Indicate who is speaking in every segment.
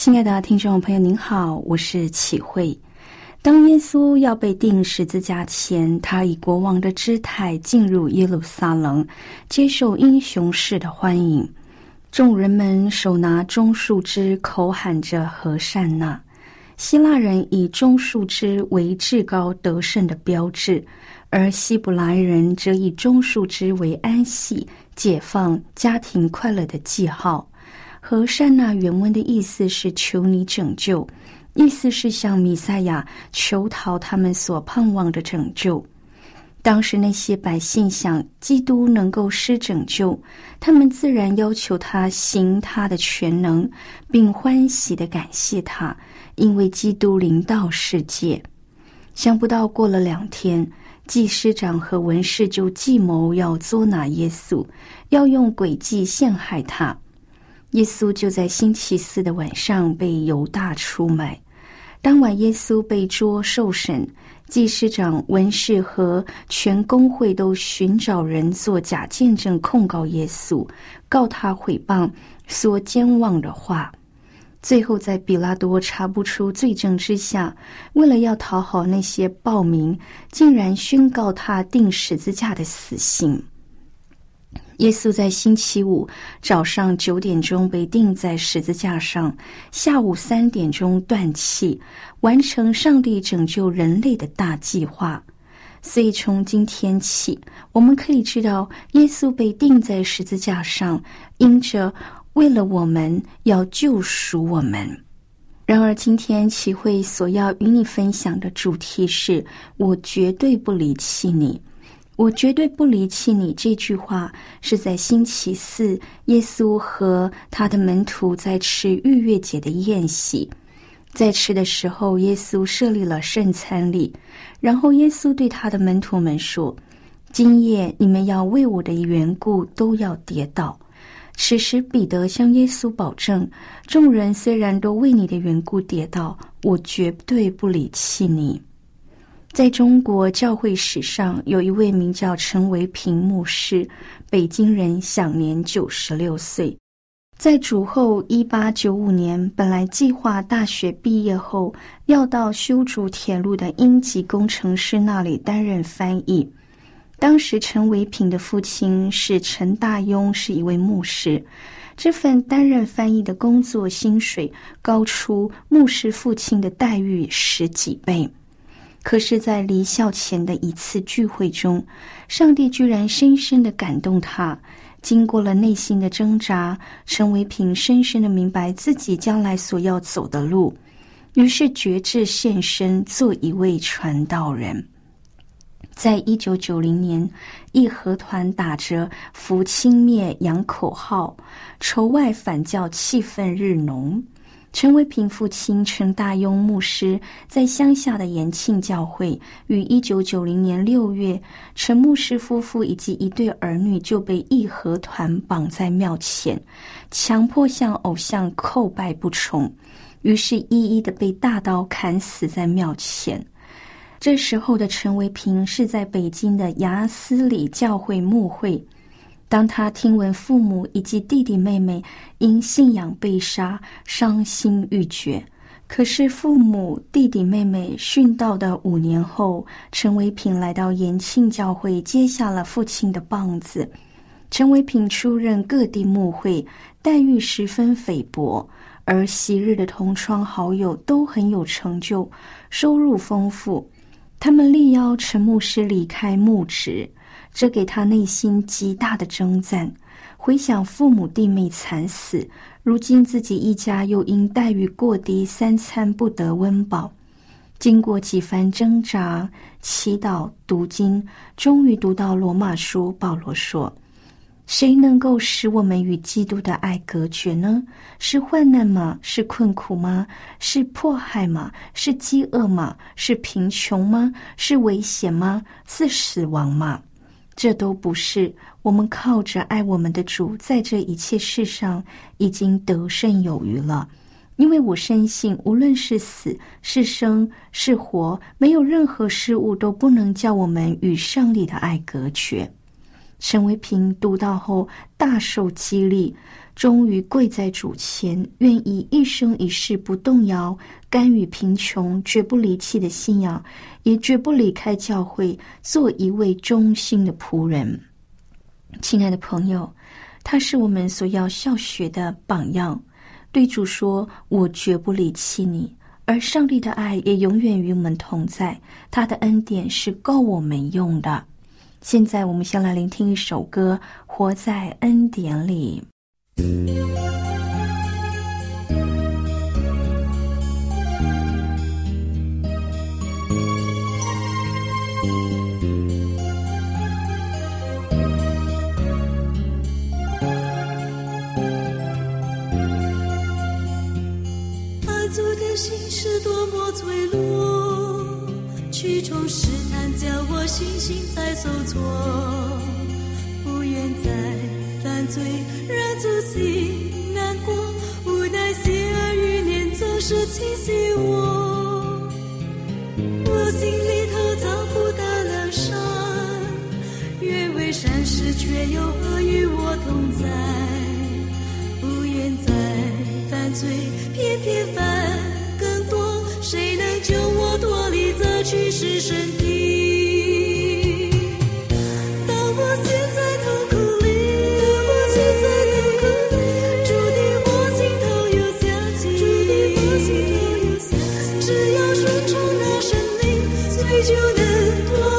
Speaker 1: 亲爱的听众朋友，您好，我是启慧。当耶稣要被钉十字架前，他以国王的姿态进入耶路撒冷，接受英雄式的欢迎。众人们手拿棕树枝，口喊着“和善呐”。希腊人以棕树枝为至高得胜的标志，而希伯来人则以棕树枝为安息、解放、家庭快乐的记号。和善那原文的意思是求你拯救，意思是向弥赛亚求讨他们所盼望的拯救。当时那些百姓想基督能够施拯救，他们自然要求他行他的全能，并欢喜的感谢他，因为基督临到世界。想不到过了两天，祭师长和文士就计谋要捉拿耶稣，要用诡计陷害他。耶稣就在星期四的晚上被犹大出卖。当晚，耶稣被捉受审，祭司长、文士和全公会都寻找人做假见证控告耶稣，告他毁谤、说奸妄的话。最后，在比拉多查不出罪证之下，为了要讨好那些暴民，竟然宣告他定十字架的死刑。耶稣在星期五早上九点钟被钉在十字架上，下午三点钟断气，完成上帝拯救人类的大计划。所以从今天起，我们可以知道，耶稣被钉在十字架上，因着为了我们要救赎我们。然而，今天启会所要与你分享的主题是：我绝对不离弃你。我绝对不离弃你。这句话是在星期四，耶稣和他的门徒在吃逾越节的宴席，在吃的时候，耶稣设立了圣餐礼，然后耶稣对他的门徒们说：“今夜你们要为我的缘故都要跌倒。”此时，彼得向耶稣保证：“众人虽然都为你的缘故跌倒，我绝对不离弃你。”在中国教会史上，有一位名叫陈维平牧师，北京人，享年九十六岁。在主后一八九五年，本来计划大学毕业后要到修筑铁路的英籍工程师那里担任翻译。当时陈维平的父亲是陈大庸，是一位牧师。这份担任翻译的工作薪水高出牧师父亲的待遇十几倍。可是，在离校前的一次聚会中，上帝居然深深的感动他。经过了内心的挣扎，陈维平深深的明白自己将来所要走的路，于是决志献身做一位传道人。在一九九零年，义和团打着“扶清灭洋”口号，仇外反教气氛日浓。陈维平父亲陈大庸牧师在乡下的延庆教会，于一九九零年六月，陈牧师夫妇以及一对儿女就被义和团绑在庙前，强迫向偶像叩拜不从，于是，一一的被大刀砍死在庙前。这时候的陈维平是在北京的雅思里教会牧会。当他听闻父母以及弟弟妹妹因信仰被杀，伤心欲绝。可是父母、弟弟妹妹殉道的五年后，陈维平来到延庆教会，接下了父亲的棒子。陈维平出任各地牧会，待遇十分菲薄，而昔日的同窗好友都很有成就，收入丰富。他们力邀陈牧师离开牧职。这给他内心极大的征战。回想父母弟妹惨死，如今自己一家又因待遇过低，三餐不得温饱。经过几番挣扎、祈祷、读经，终于读到罗马书。保罗说：“谁能够使我们与基督的爱隔绝呢？是患难吗？是困苦吗？是迫害吗？是饥饿吗？是贫穷吗？是危险吗？是死亡吗？”这都不是我们靠着爱我们的主，在这一切事上已经得胜有余了。因为我深信，无论是死是生是活，没有任何事物都不能叫我们与上帝的爱隔绝。陈维平读到后大受激励。终于跪在主前，愿意一生一世不动摇，甘于贫穷，绝不离弃的信仰，也绝不离开教会，做一位忠心的仆人。亲爱的朋友，他是我们所要效学的榜样。对主说：“我绝不离弃你。”而上帝的爱也永远与我们同在，他的恩典是够我们用的。现在，我们先来聆听一首歌，《活在恩典里》。
Speaker 2: 爱主的心是多么脆弱，去从试探叫我信心在受挫，不愿再。罪让自己难过，无奈心儿欲念总是侵袭我，我心里头找不到良善，愿为善事却又恶与我同在，不愿再犯罪，偏偏犯怎？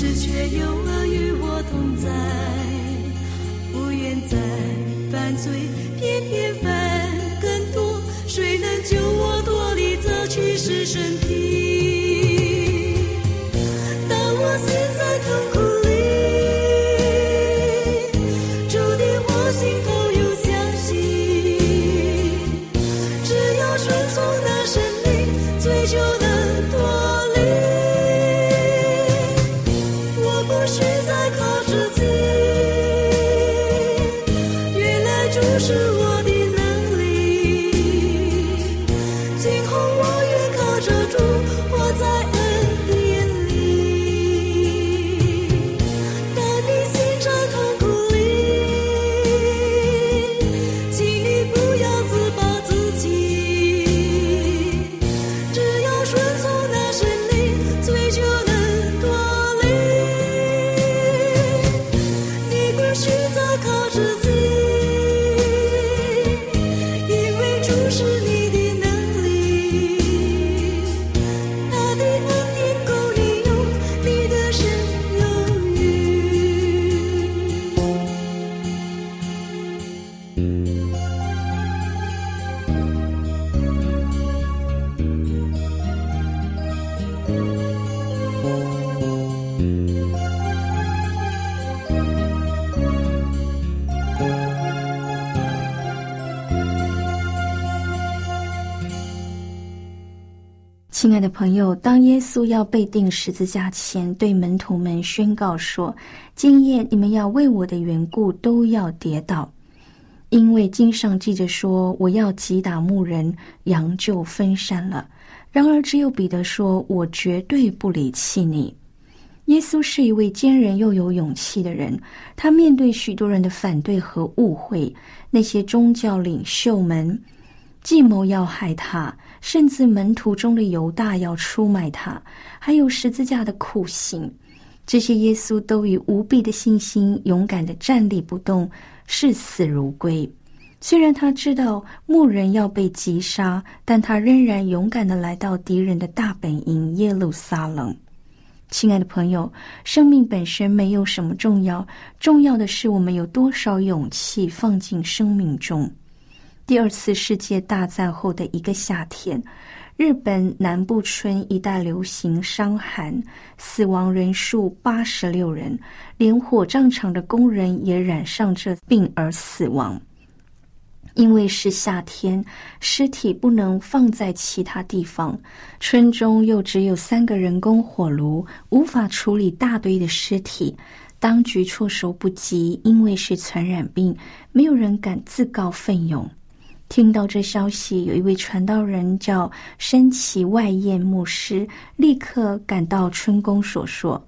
Speaker 2: 只却有我与我同在不愿再犯罪
Speaker 1: 偏偏犯朋友，当耶稣要被钉十字架前，对门徒们宣告说：“今夜你们要为我的缘故都要跌倒，因为经上记着说，我要击打牧人，羊就分散了。”然而，只有彼得说：“我绝对不离弃你。”耶稣是一位坚韧又有勇气的人，他面对许多人的反对和误会，那些宗教领袖们计谋要害他。甚至门徒中的犹大要出卖他，还有十字架的酷刑，这些耶稣都以无比的信心勇敢的站立不动，视死如归。虽然他知道牧人要被击杀，但他仍然勇敢的来到敌人的大本营耶路撒冷。亲爱的朋友，生命本身没有什么重要，重要的是我们有多少勇气放进生命中。第二次世界大战后的一个夏天，日本南部村一带流行伤寒，死亡人数八十六人，连火葬场的工人也染上这病而死亡。因为是夏天，尸体不能放在其他地方，村中又只有三个人工火炉，无法处理大堆的尸体。当局措手不及，因为是传染病，没有人敢自告奋勇。听到这消息，有一位传道人叫山崎外彦牧师，立刻赶到春宫所说：“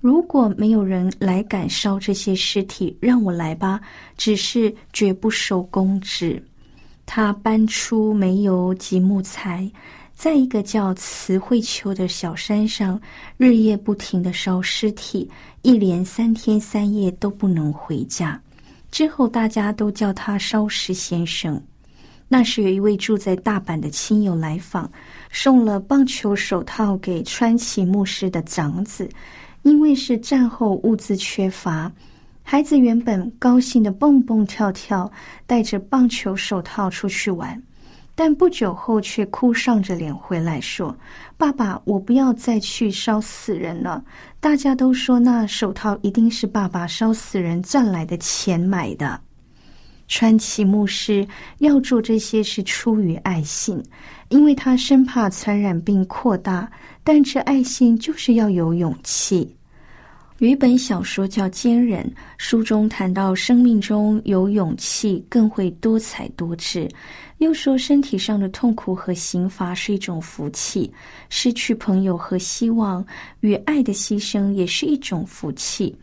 Speaker 1: 如果没有人来敢烧这些尸体，让我来吧，只是绝不收工资。”他搬出煤油及木材，在一个叫慈惠丘的小山上，日夜不停的烧尸体，一连三天三夜都不能回家。之后，大家都叫他烧尸先生。那时有一位住在大阪的亲友来访，送了棒球手套给川崎牧师的长子，因为是战后物资缺乏，孩子原本高兴的蹦蹦跳跳，带着棒球手套出去玩，但不久后却哭丧着脸回来说：“爸爸，我不要再去烧死人了。”大家都说那手套一定是爸爸烧死人赚来的钱买的。川崎牧师要做这些是出于爱心，因为他生怕传染病扩大。但这爱心就是要有勇气。有一本小说叫《坚忍》，书中谈到生命中有勇气更会多彩多姿。又说身体上的痛苦和刑罚是一种福气，失去朋友和希望与爱的牺牲也是一种福气。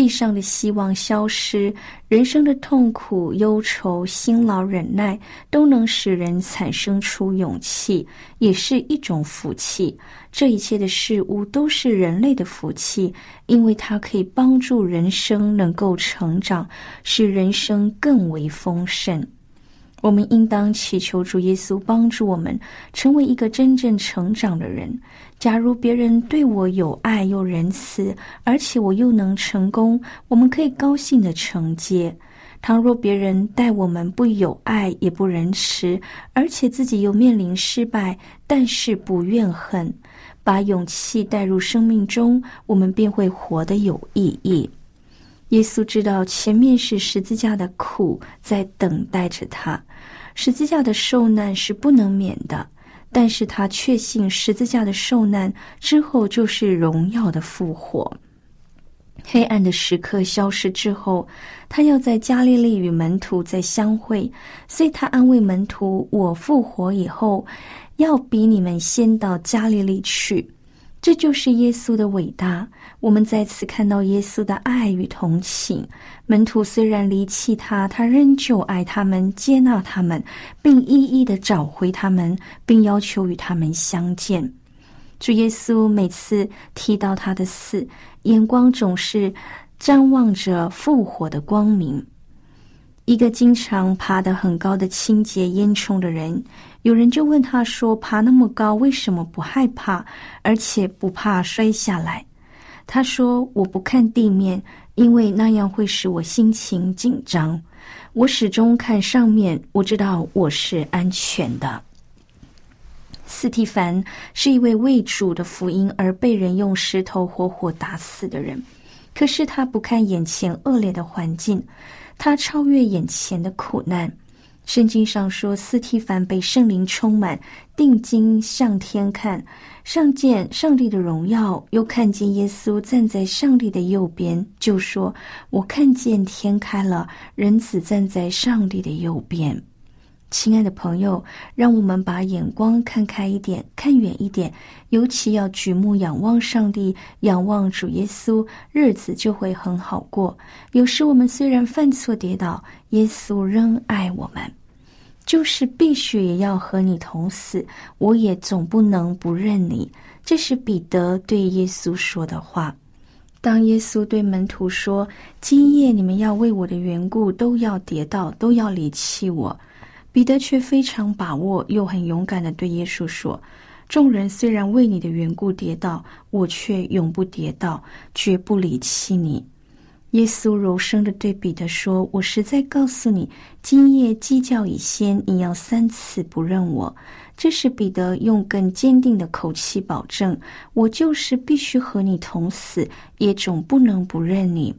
Speaker 1: 地上的希望消失，人生的痛苦、忧愁、辛劳、忍耐，都能使人产生出勇气，也是一种福气。这一切的事物都是人类的福气，因为它可以帮助人生能够成长，使人生更为丰盛。我们应当祈求主耶稣帮助我们成为一个真正成长的人。假如别人对我有爱又仁慈，而且我又能成功，我们可以高兴的承接；倘若别人待我们不有爱也不仁慈，而且自己又面临失败，但是不怨恨，把勇气带入生命中，我们便会活得有意义。耶稣知道前面是十字架的苦在等待着他，十字架的受难是不能免的。但是他确信十字架的受难之后就是荣耀的复活，黑暗的时刻消失之后，他要在加利利与门徒再相会，所以他安慰门徒：“我复活以后，要比你们先到加利利去。”这就是耶稣的伟大。我们再次看到耶稣的爱与同情。门徒虽然离弃他，他仍旧爱他们，接纳他们，并一一的找回他们，并要求与他们相见。主耶稣每次提到他的死，眼光总是瞻望着复活的光明。一个经常爬得很高的清洁烟囱的人。有人就问他说：“爬那么高，为什么不害怕，而且不怕摔下来？”他说：“我不看地面，因为那样会使我心情紧张。我始终看上面，我知道我是安全的。斯蒂凡是一位为主的福音而被人用石头活活打死的人，可是他不看眼前恶劣的环境，他超越眼前的苦难。圣经上说，斯蒂凡被圣灵充满，定睛向天看，上见上帝的荣耀，又看见耶稣站在上帝的右边，就说：“我看见天开了，人子站在上帝的右边。”亲爱的朋友，让我们把眼光看开一点，看远一点，尤其要举目仰望上帝，仰望主耶稣，日子就会很好过。有时我们虽然犯错跌倒，耶稣仍爱我们，就是必须也要和你同死，我也总不能不认你。这是彼得对耶稣说的话。当耶稣对门徒说：“今夜你们要为我的缘故都要跌倒，都要离弃我。”彼得却非常把握，又很勇敢的对耶稣说：“众人虽然为你的缘故跌倒，我却永不跌倒，绝不离弃你。”耶稣柔声的对彼得说：“我实在告诉你，今夜鸡叫以先，你要三次不认我。”这时彼得用更坚定的口气保证：“我就是必须和你同死，也总不能不认你。”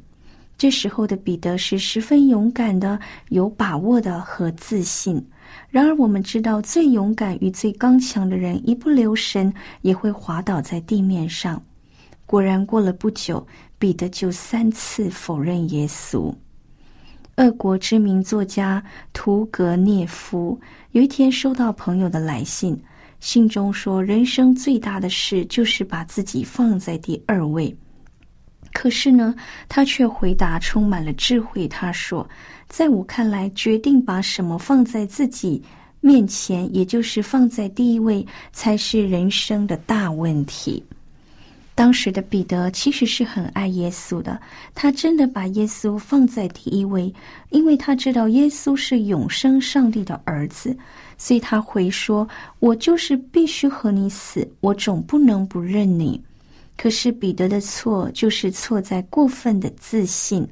Speaker 1: 这时候的彼得是十分勇敢的、有把握的和自信。然而，我们知道，最勇敢与最刚强的人，一不留神也会滑倒在地面上。果然，过了不久，彼得就三次否认耶稣。俄国知名作家屠格涅夫有一天收到朋友的来信，信中说：“人生最大的事就是把自己放在第二位。”可是呢，他却回答充满了智慧。他说：“在我看来，决定把什么放在自己面前，也就是放在第一位，才是人生的大问题。”当时的彼得其实是很爱耶稣的，他真的把耶稣放在第一位，因为他知道耶稣是永生上帝的儿子，所以他回说：“我就是必须和你死，我总不能不认你。”可是彼得的错就是错在过分的自信，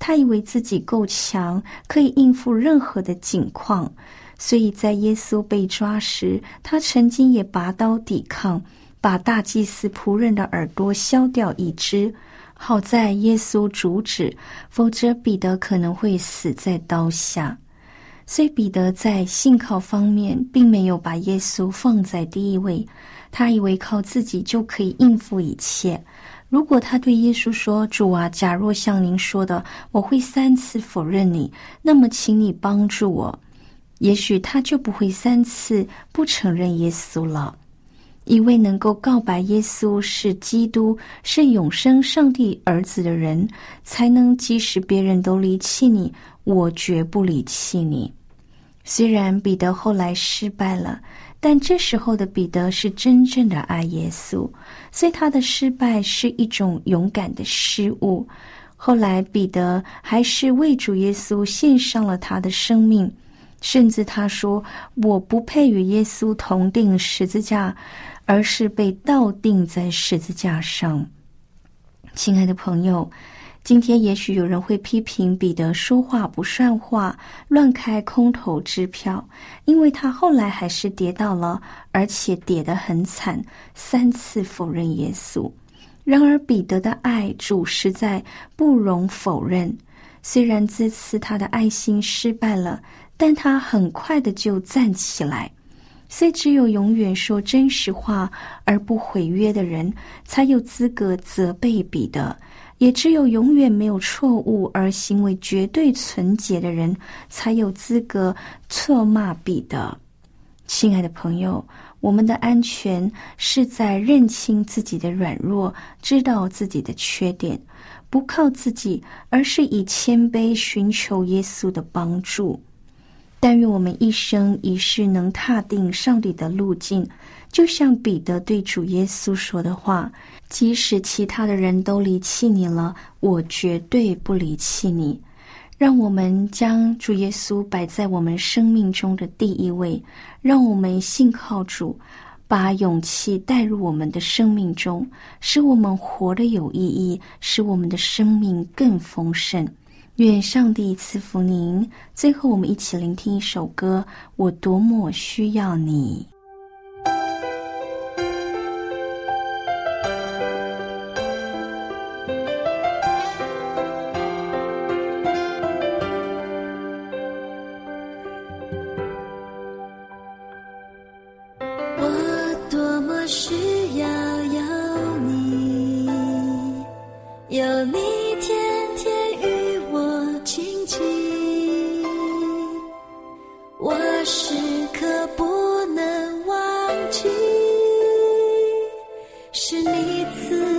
Speaker 1: 他以为自己够强，可以应付任何的境况，所以在耶稣被抓时，他曾经也拔刀抵抗，把大祭司仆人的耳朵削掉一只。好在耶稣阻止，否则彼得可能会死在刀下。所以彼得在信靠方面，并没有把耶稣放在第一位。他以为靠自己就可以应付一切。如果他对耶稣说：“主啊，假若像您说的，我会三次否认你，那么请你帮助我。”也许他就不会三次不承认耶稣了。一位能够告白耶稣是基督、是永生上帝儿子的人，才能即使别人都离弃你，我绝不离弃你。虽然彼得后来失败了。但这时候的彼得是真正的爱耶稣，所以他的失败是一种勇敢的失误。后来彼得还是为主耶稣献上了他的生命，甚至他说：“我不配与耶稣同定十字架，而是被倒钉在十字架上。”亲爱的朋友。今天也许有人会批评彼得说话不算话，乱开空头支票，因为他后来还是跌倒了，而且跌得很惨，三次否认耶稣。然而彼得的爱主实在不容否认，虽然这次他的爱心失败了，但他很快的就站起来。所以只有永远说真实话而不毁约的人，才有资格责备彼得。也只有永远没有错误而行为绝对纯洁的人，才有资格错骂彼得。亲爱的朋友，我们的安全是在认清自己的软弱，知道自己的缺点，不靠自己，而是以谦卑寻求耶稣的帮助。但愿我们一生一世能踏定上帝的路径。就像彼得对主耶稣说的话：“即使其他的人都离弃你了，我绝对不离弃你。”让我们将主耶稣摆在我们生命中的第一位，让我们信靠主，把勇气带入我们的生命中，使我们活得有意义，使我们的生命更丰盛。愿上帝赐福您。最后，我们一起聆听一首歌：我多么需要你。
Speaker 2: 是你赐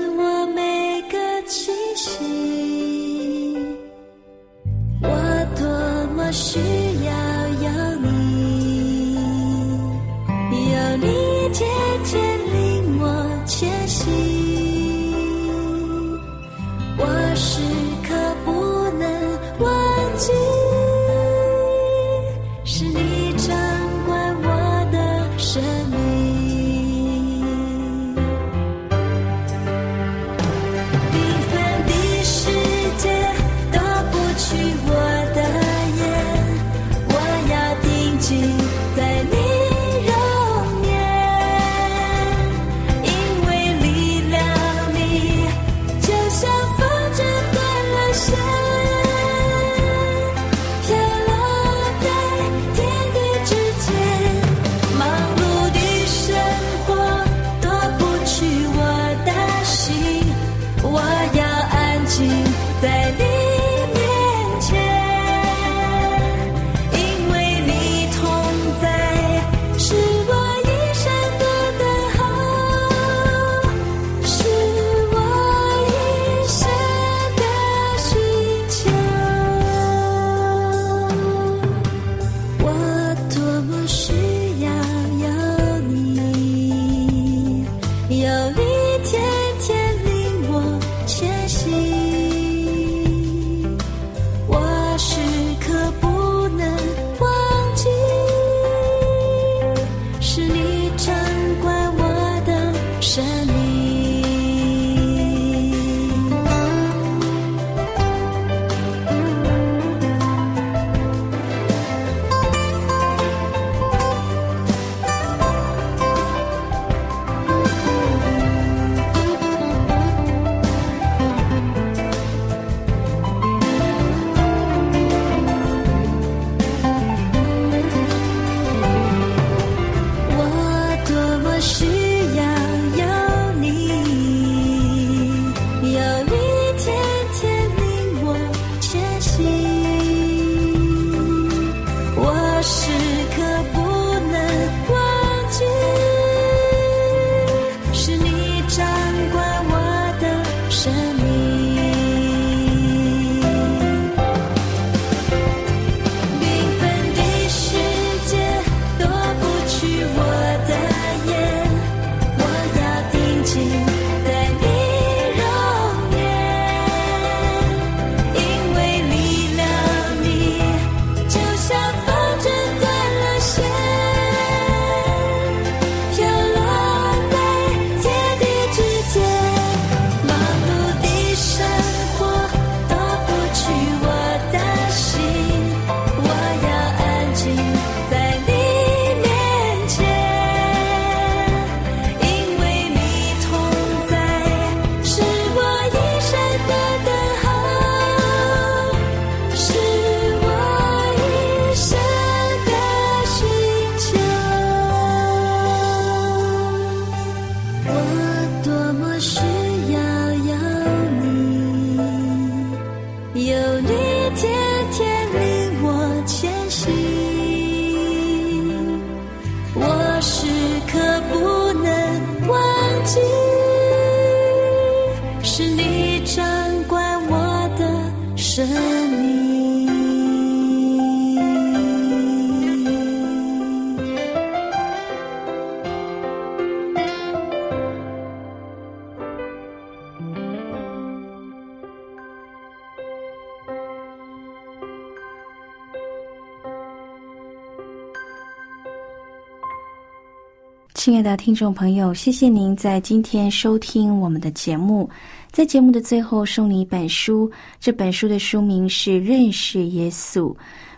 Speaker 1: 亲爱的听众朋友，谢谢您在今天收听我们的节目。在节目的最后，送你一本书，这本书的书名是《认识耶稣》。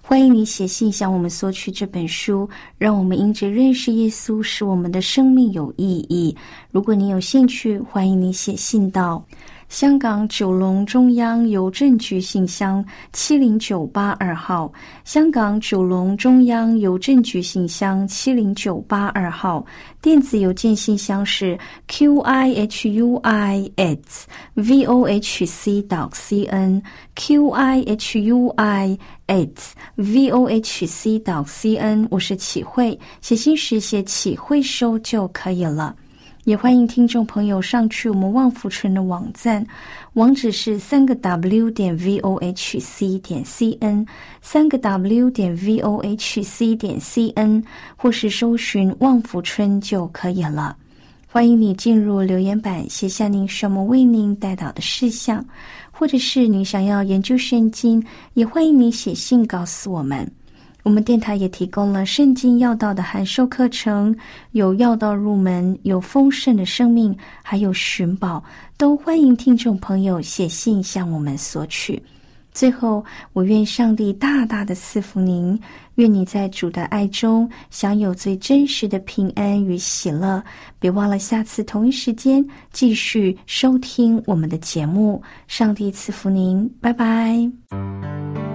Speaker 1: 欢迎你写信向我们索取这本书，让我们因着认识耶稣，使我们的生命有意义。如果你有兴趣，欢迎你写信到。香港九龙中央邮政局信箱七零九八二号，香港九龙中央邮政局信箱七零九八二号，电子邮件信箱是 q i h u i s v o h c dot c n q i h u i s v o h c dot c n。我是启慧，写信时写启慧收就可以了。也欢迎听众朋友上去我们旺福村的网站，网址是三个 w 点 v o h c 点 c n，三个 w 点 v o h c 点 c n，或是搜寻旺福村就可以了。欢迎你进入留言板，写下您什么为您带到的事项，或者是你想要研究圣经，也欢迎你写信告诉我们。我们电台也提供了圣经要道的函授课程，有要道入门，有丰盛的生命，还有寻宝，都欢迎听众朋友写信向我们索取。最后，我愿上帝大大的赐福您，愿你在主的爱中享有最真实的平安与喜乐。别忘了下次同一时间继续收听我们的节目。上帝赐福您，拜拜。